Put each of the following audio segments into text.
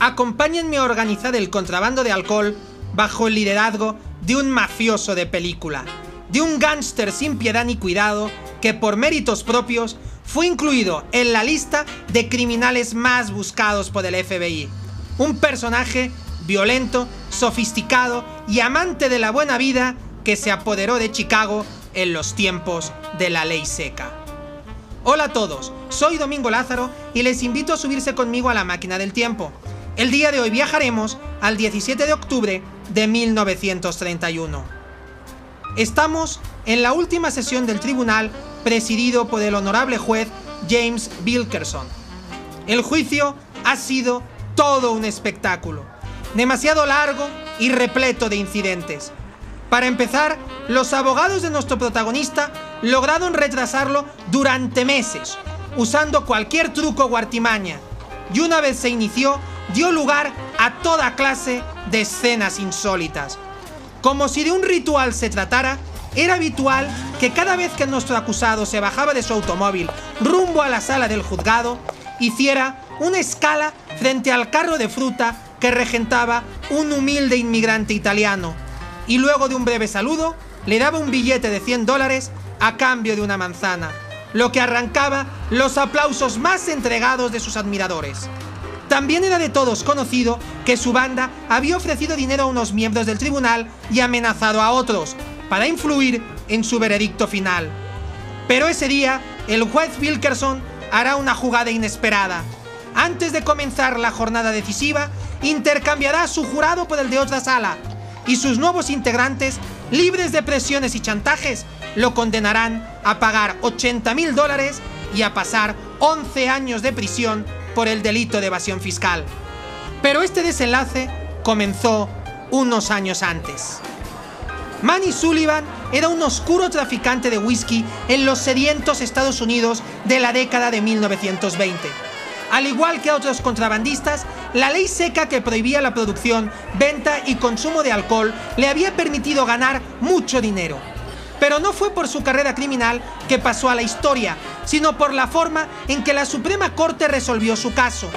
acompáñenme a organizar el contrabando de alcohol bajo el liderazgo de un mafioso de película, de un gángster sin piedad ni cuidado que por méritos propios fue incluido en la lista de criminales más buscados por el FBI. Un personaje violento, sofisticado y amante de la buena vida que se apoderó de Chicago en los tiempos de la ley seca. Hola a todos, soy Domingo Lázaro y les invito a subirse conmigo a la máquina del tiempo. El día de hoy viajaremos al 17 de octubre de 1931. Estamos en la última sesión del tribunal presidido por el honorable juez James Wilkerson. El juicio ha sido todo un espectáculo, demasiado largo y repleto de incidentes. Para empezar, los abogados de nuestro protagonista lograron retrasarlo durante meses, usando cualquier truco o artimaña, y una vez se inició, dio lugar a toda clase de escenas insólitas. Como si de un ritual se tratara, era habitual que cada vez que nuestro acusado se bajaba de su automóvil rumbo a la sala del juzgado, hiciera una escala frente al carro de fruta que regentaba un humilde inmigrante italiano, y luego de un breve saludo, le daba un billete de 100 dólares a cambio de una manzana, lo que arrancaba los aplausos más entregados de sus admiradores. También era de todos conocido que su banda había ofrecido dinero a unos miembros del tribunal y amenazado a otros para influir en su veredicto final. Pero ese día, el juez Wilkerson hará una jugada inesperada. Antes de comenzar la jornada decisiva, intercambiará su jurado por el de otra sala, y sus nuevos integrantes, libres de presiones y chantajes, lo condenarán a pagar 80 mil dólares y a pasar 11 años de prisión por el delito de evasión fiscal. Pero este desenlace comenzó unos años antes. Manny Sullivan era un oscuro traficante de whisky en los sedientos Estados Unidos de la década de 1920. Al igual que a otros contrabandistas, la ley seca que prohibía la producción, venta y consumo de alcohol le había permitido ganar mucho dinero. Pero no fue por su carrera criminal que pasó a la historia, sino por la forma en que la Suprema Corte resolvió su caso.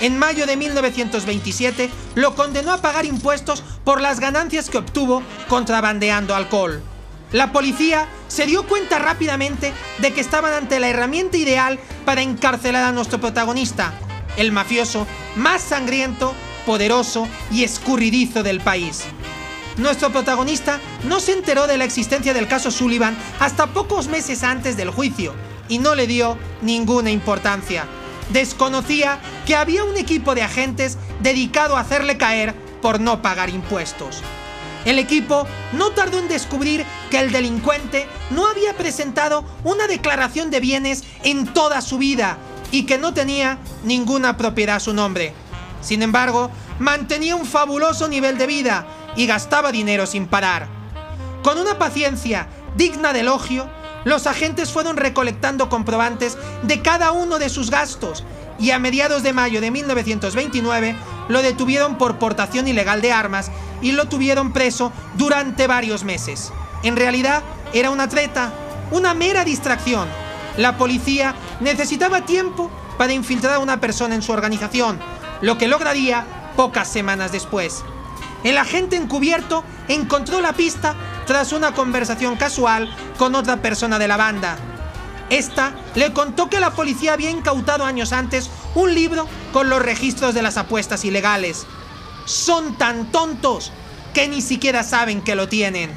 En mayo de 1927 lo condenó a pagar impuestos por las ganancias que obtuvo contrabandeando alcohol. La policía se dio cuenta rápidamente de que estaban ante la herramienta ideal para encarcelar a nuestro protagonista, el mafioso más sangriento, poderoso y escurridizo del país. Nuestro protagonista no se enteró de la existencia del caso Sullivan hasta pocos meses antes del juicio y no le dio ninguna importancia. Desconocía que había un equipo de agentes dedicado a hacerle caer por no pagar impuestos. El equipo no tardó en descubrir que el delincuente no había presentado una declaración de bienes en toda su vida y que no tenía ninguna propiedad a su nombre. Sin embargo, mantenía un fabuloso nivel de vida y gastaba dinero sin parar. Con una paciencia digna de elogio, los agentes fueron recolectando comprobantes de cada uno de sus gastos y a mediados de mayo de 1929 lo detuvieron por portación ilegal de armas y lo tuvieron preso durante varios meses. En realidad era una treta, una mera distracción. La policía necesitaba tiempo para infiltrar a una persona en su organización, lo que lograría pocas semanas después. El agente encubierto encontró la pista tras una conversación casual con otra persona de la banda. Esta le contó que la policía había incautado años antes un libro con los registros de las apuestas ilegales. Son tan tontos que ni siquiera saben que lo tienen.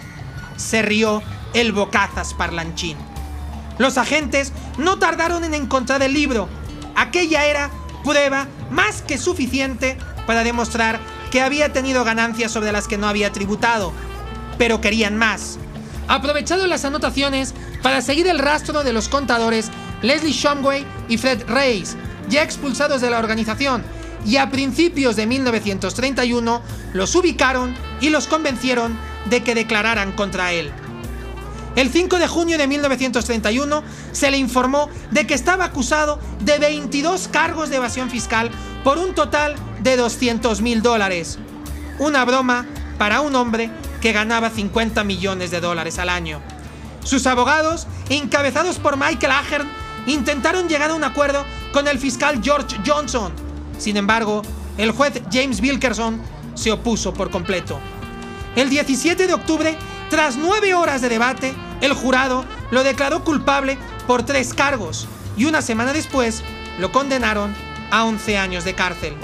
Se rió el bocazas parlanchín. Los agentes no tardaron en encontrar el libro. Aquella era prueba más que suficiente para demostrar que había tenido ganancias sobre las que no había tributado. Pero querían más. Aprovecharon las anotaciones para seguir el rastro de los contadores Leslie Shumway y Fred Reyes, ya expulsados de la organización, y a principios de 1931 los ubicaron y los convencieron de que declararan contra él. El 5 de junio de 1931 se le informó de que estaba acusado de 22 cargos de evasión fiscal por un total de 200 mil dólares. Una broma para un hombre que ganaba 50 millones de dólares al año. Sus abogados, encabezados por Michael Ahern, intentaron llegar a un acuerdo con el fiscal George Johnson. Sin embargo, el juez James Wilkerson se opuso por completo. El 17 de octubre, tras nueve horas de debate, el jurado lo declaró culpable por tres cargos y una semana después lo condenaron a 11 años de cárcel.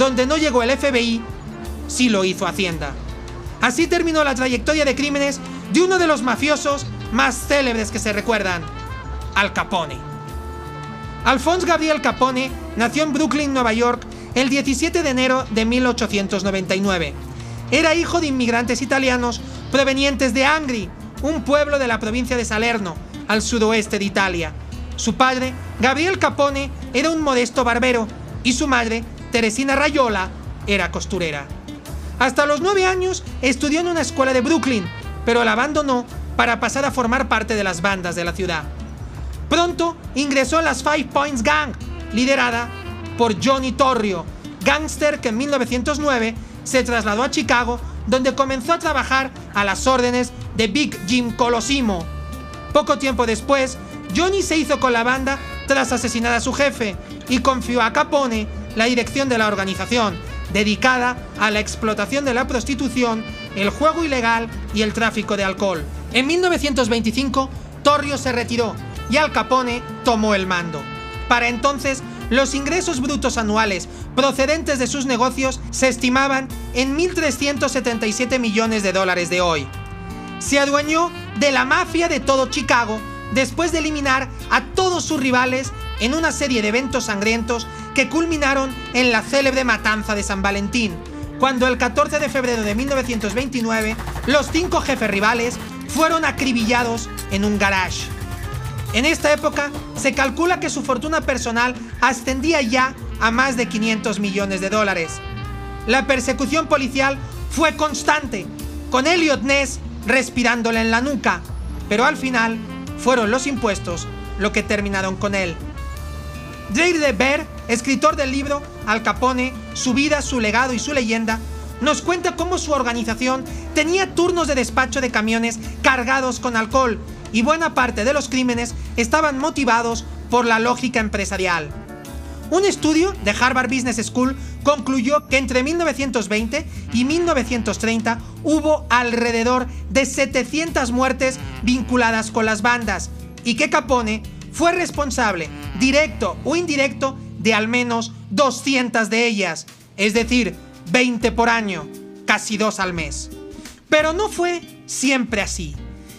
Donde no llegó el FBI, sí lo hizo Hacienda. Así terminó la trayectoria de crímenes de uno de los mafiosos más célebres que se recuerdan, Al Capone. Alphonse Gabriel Capone nació en Brooklyn, Nueva York, el 17 de enero de 1899. Era hijo de inmigrantes italianos provenientes de Angri, un pueblo de la provincia de Salerno, al sudoeste de Italia. Su padre, Gabriel Capone, era un modesto barbero y su madre, Teresina Rayola, era costurera. Hasta los nueve años estudió en una escuela de Brooklyn, pero la abandonó para pasar a formar parte de las bandas de la ciudad. Pronto ingresó a las Five Points Gang, liderada por Johnny Torrio, gángster que en 1909 se trasladó a Chicago, donde comenzó a trabajar a las órdenes de Big Jim Colosimo. Poco tiempo después, Johnny se hizo con la banda tras asesinar a su jefe y confió a Capone la dirección de la organización, dedicada a la explotación de la prostitución, el juego ilegal y el tráfico de alcohol. En 1925, Torrio se retiró y Al Capone tomó el mando. Para entonces, los ingresos brutos anuales procedentes de sus negocios se estimaban en 1.377 millones de dólares de hoy. Se adueñó de la mafia de todo Chicago después de eliminar a todos sus rivales en una serie de eventos sangrientos que culminaron en la célebre matanza de San Valentín, cuando el 14 de febrero de 1929 los cinco jefes rivales fueron acribillados en un garage. En esta época se calcula que su fortuna personal ascendía ya a más de 500 millones de dólares. La persecución policial fue constante, con Elliot Ness respirándole en la nuca, pero al final fueron los impuestos lo que terminaron con él. Dave de Beer, escritor del libro Al Capone, su vida, su legado y su leyenda, nos cuenta cómo su organización tenía turnos de despacho de camiones cargados con alcohol y buena parte de los crímenes estaban motivados por la lógica empresarial. Un estudio de Harvard Business School concluyó que entre 1920 y 1930 hubo alrededor de 700 muertes vinculadas con las bandas y que Capone fue responsable, directo o indirecto, de al menos 200 de ellas, es decir, 20 por año, casi dos al mes. Pero no fue siempre así.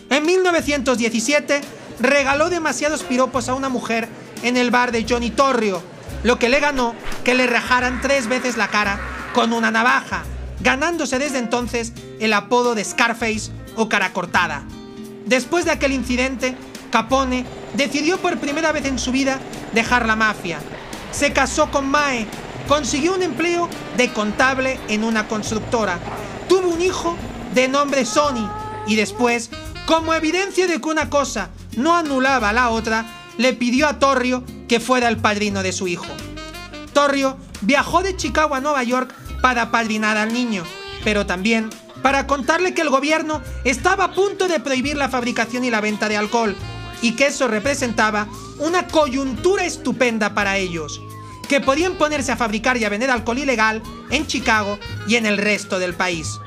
En 1917 regaló demasiados piropos a una mujer en el bar de Johnny Torrio, lo que le ganó que le rajaran tres veces la cara con una navaja, ganándose desde entonces el apodo de Scarface o cara cortada. Después de aquel incidente, Capone decidió por primera vez en su vida dejar la mafia. Se casó con Mae, consiguió un empleo de contable en una constructora, tuvo un hijo de nombre Sony y después, como evidencia de que una cosa no anulaba la otra, le pidió a Torrio que fuera el padrino de su hijo. Torrio viajó de Chicago a Nueva York para padrinar al niño, pero también para contarle que el gobierno estaba a punto de prohibir la fabricación y la venta de alcohol y que eso representaba una coyuntura estupenda para ellos, que podían ponerse a fabricar y a vender alcohol ilegal en Chicago y en el resto del país.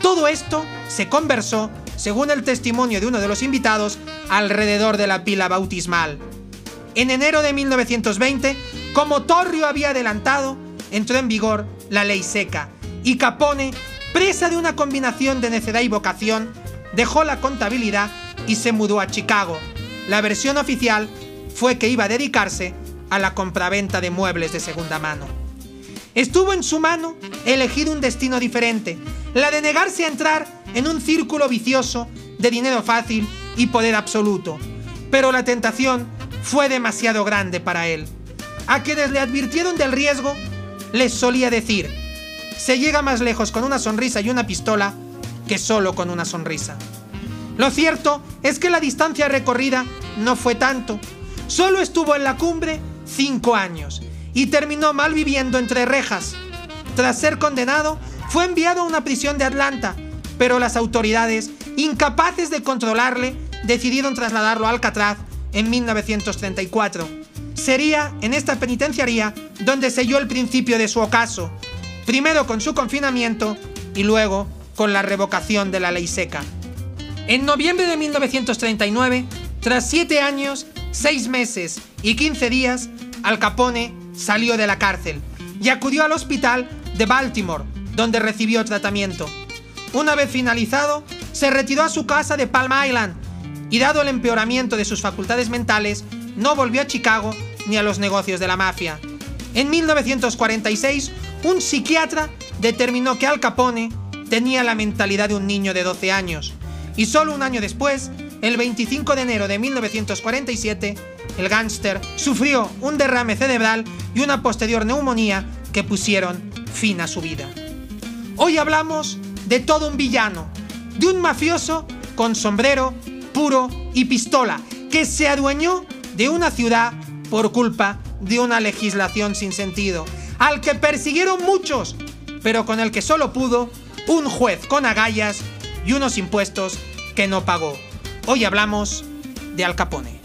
Todo esto se conversó, según el testimonio de uno de los invitados, alrededor de la pila bautismal. En enero de 1920, como Torrio había adelantado, entró en vigor la ley seca y Capone, presa de una combinación de necedad y vocación, dejó la contabilidad y se mudó a Chicago, la versión oficial fue que iba a dedicarse a la compraventa de muebles de segunda mano. Estuvo en su mano elegir un destino diferente, la de negarse a entrar en un círculo vicioso de dinero fácil y poder absoluto. Pero la tentación fue demasiado grande para él. A quienes le advirtieron del riesgo, les solía decir, se llega más lejos con una sonrisa y una pistola que solo con una sonrisa. Lo cierto es que la distancia recorrida no fue tanto. Solo estuvo en la cumbre cinco años y terminó mal viviendo entre rejas. Tras ser condenado, fue enviado a una prisión de Atlanta, pero las autoridades, incapaces de controlarle, decidieron trasladarlo a Alcatraz en 1934. sería en esta penitenciaría donde selló el principio de su ocaso, primero con su confinamiento y luego con la revocación de la ley seca. En noviembre de 1939, tras siete años, seis meses y 15 días, Al Capone salió de la cárcel y acudió al hospital de Baltimore, donde recibió tratamiento. Una vez finalizado, se retiró a su casa de Palm Island y dado el empeoramiento de sus facultades mentales, no volvió a Chicago ni a los negocios de la mafia. En 1946, un psiquiatra determinó que Al Capone tenía la mentalidad de un niño de 12 años. Y solo un año después, el 25 de enero de 1947, el gángster sufrió un derrame cerebral y una posterior neumonía que pusieron fin a su vida. Hoy hablamos de todo un villano, de un mafioso con sombrero, puro y pistola, que se adueñó de una ciudad por culpa de una legislación sin sentido, al que persiguieron muchos, pero con el que solo pudo un juez con agallas y unos impuestos que no pagó. Hoy hablamos de Al Capone.